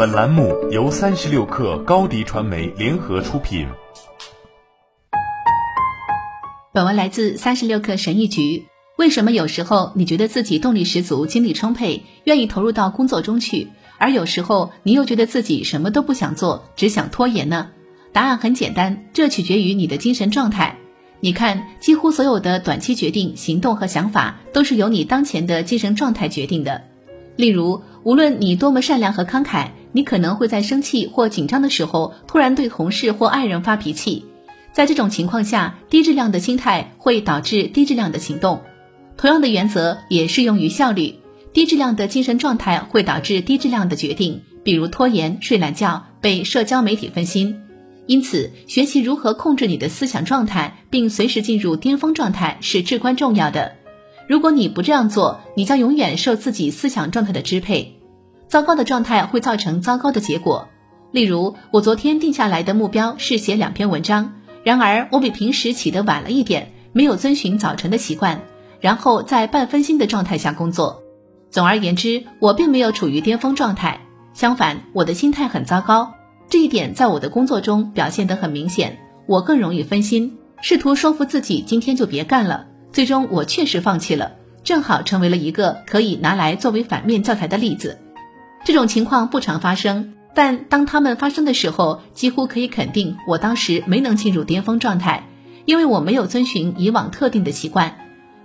本栏目由三十六氪高低传媒联合出品。本文来自三十六氪神译局。为什么有时候你觉得自己动力十足、精力充沛，愿意投入到工作中去，而有时候你又觉得自己什么都不想做，只想拖延呢？答案很简单，这取决于你的精神状态。你看，几乎所有的短期决定、行动和想法，都是由你当前的精神状态决定的。例如，无论你多么善良和慷慨，你可能会在生气或紧张的时候，突然对同事或爱人发脾气。在这种情况下，低质量的心态会导致低质量的行动。同样的原则也适用于效率。低质量的精神状态会导致低质量的决定，比如拖延、睡懒觉、被社交媒体分心。因此，学习如何控制你的思想状态，并随时进入巅峰状态是至关重要的。如果你不这样做，你将永远受自己思想状态的支配。糟糕的状态会造成糟糕的结果。例如，我昨天定下来的目标是写两篇文章，然而我比平时起得晚了一点，没有遵循早晨的习惯。然后在半分心的状态下工作。总而言之，我并没有处于巅峰状态，相反，我的心态很糟糕。这一点在我的工作中表现得很明显。我更容易分心，试图说服自己今天就别干了。最终，我确实放弃了，正好成为了一个可以拿来作为反面教材的例子。这种情况不常发生，但当它们发生的时候，几乎可以肯定我当时没能进入巅峰状态，因为我没有遵循以往特定的习惯。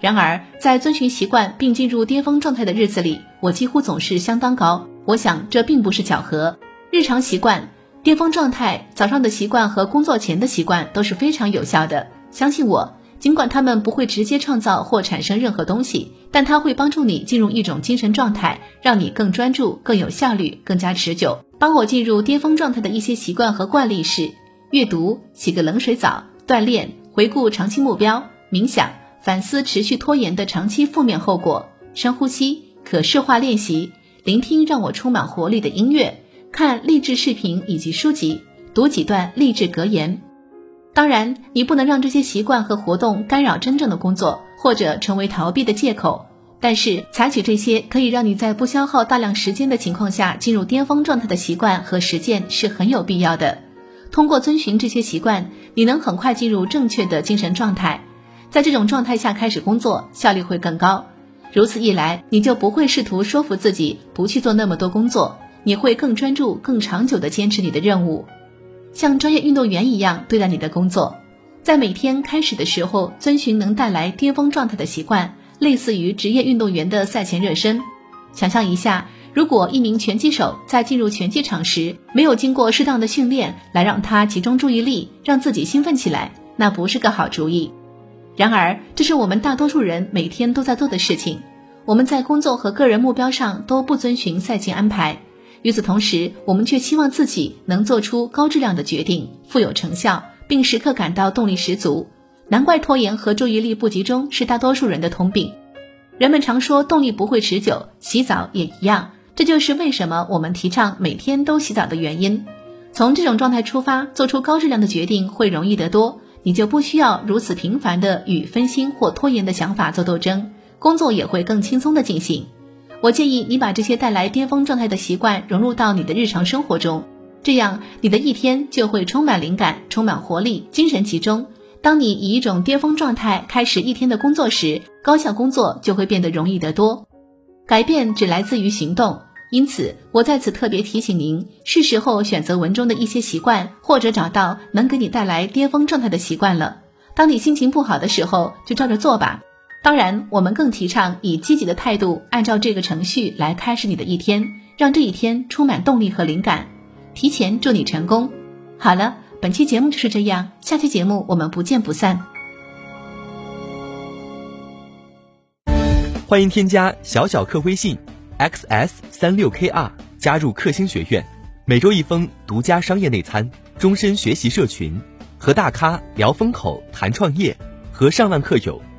然而，在遵循习惯并进入巅峰状态的日子里，我几乎总是相当高。我想这并不是巧合。日常习惯、巅峰状态、早上的习惯和工作前的习惯都是非常有效的。相信我，尽管他们不会直接创造或产生任何东西，但它会帮助你进入一种精神状态，让你更专注、更有效率、更加持久。帮我进入巅峰状态的一些习惯和惯例是：阅读、洗个冷水澡、锻炼、回顾长期目标、冥想。反思持续拖延的长期负面后果，深呼吸，可视化练习，聆听让我充满活力的音乐，看励志视频以及书籍，读几段励志格言。当然，你不能让这些习惯和活动干扰真正的工作，或者成为逃避的借口。但是，采取这些可以让你在不消耗大量时间的情况下进入巅峰状态的习惯和实践是很有必要的。通过遵循这些习惯，你能很快进入正确的精神状态。在这种状态下开始工作，效率会更高。如此一来，你就不会试图说服自己不去做那么多工作，你会更专注、更长久地坚持你的任务，像专业运动员一样对待你的工作。在每天开始的时候，遵循能带来巅峰状态的习惯，类似于职业运动员的赛前热身。想象一下，如果一名拳击手在进入拳击场时，没有经过适当的训练来让他集中注意力，让自己兴奋起来，那不是个好主意。然而，这是我们大多数人每天都在做的事情。我们在工作和个人目标上都不遵循赛前安排，与此同时，我们却期望自己能做出高质量的决定，富有成效，并时刻感到动力十足。难怪拖延和注意力不集中是大多数人的通病。人们常说动力不会持久，洗澡也一样。这就是为什么我们提倡每天都洗澡的原因。从这种状态出发，做出高质量的决定会容易得多。你就不需要如此频繁的与分心或拖延的想法做斗争，工作也会更轻松的进行。我建议你把这些带来巅峰状态的习惯融入到你的日常生活中，这样你的一天就会充满灵感、充满活力、精神集中。当你以一种巅峰状态开始一天的工作时，高效工作就会变得容易得多。改变只来自于行动。因此，我在此特别提醒您，是时候选择文中的一些习惯，或者找到能给你带来巅峰状态的习惯了。当你心情不好的时候，就照着做吧。当然，我们更提倡以积极的态度，按照这个程序来开始你的一天，让这一天充满动力和灵感。提前祝你成功。好了，本期节目就是这样，下期节目我们不见不散。欢迎添加小小客微信。xs 三六 kr 加入克星学院，每周一封独家商业内参，终身学习社群，和大咖聊风口谈创业，和上万客友